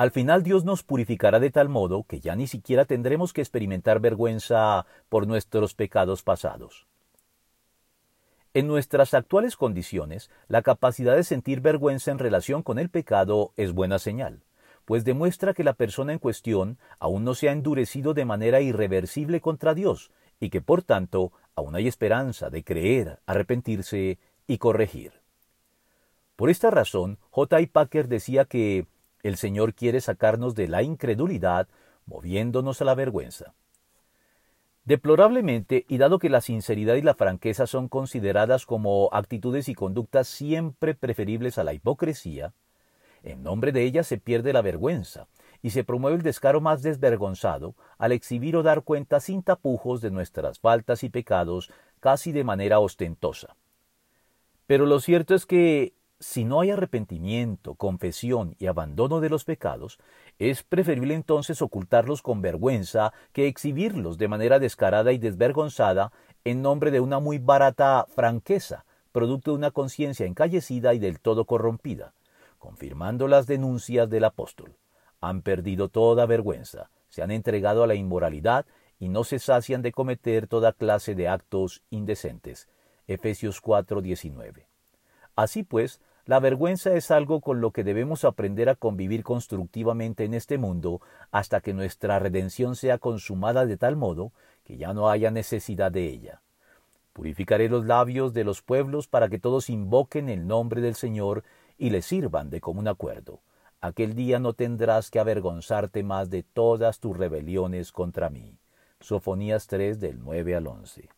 Al final Dios nos purificará de tal modo que ya ni siquiera tendremos que experimentar vergüenza por nuestros pecados pasados. En nuestras actuales condiciones, la capacidad de sentir vergüenza en relación con el pecado es buena señal, pues demuestra que la persona en cuestión aún no se ha endurecido de manera irreversible contra Dios, y que por tanto aún hay esperanza de creer, arrepentirse y corregir. Por esta razón, J. I. Packer decía que el Señor quiere sacarnos de la incredulidad, moviéndonos a la vergüenza. Deplorablemente, y dado que la sinceridad y la franqueza son consideradas como actitudes y conductas siempre preferibles a la hipocresía, en nombre de ellas se pierde la vergüenza, y se promueve el descaro más desvergonzado al exhibir o dar cuenta sin tapujos de nuestras faltas y pecados casi de manera ostentosa. Pero lo cierto es que si no hay arrepentimiento, confesión y abandono de los pecados, es preferible entonces ocultarlos con vergüenza que exhibirlos de manera descarada y desvergonzada en nombre de una muy barata franqueza, producto de una conciencia encallecida y del todo corrompida, confirmando las denuncias del apóstol. Han perdido toda vergüenza, se han entregado a la inmoralidad y no se sacian de cometer toda clase de actos indecentes. Efesios 4:19. Así pues, la vergüenza es algo con lo que debemos aprender a convivir constructivamente en este mundo hasta que nuestra redención sea consumada de tal modo que ya no haya necesidad de ella. Purificaré los labios de los pueblos para que todos invoquen el nombre del Señor y le sirvan de común acuerdo. Aquel día no tendrás que avergonzarte más de todas tus rebeliones contra mí. Sofonías 3 del 9 al 11.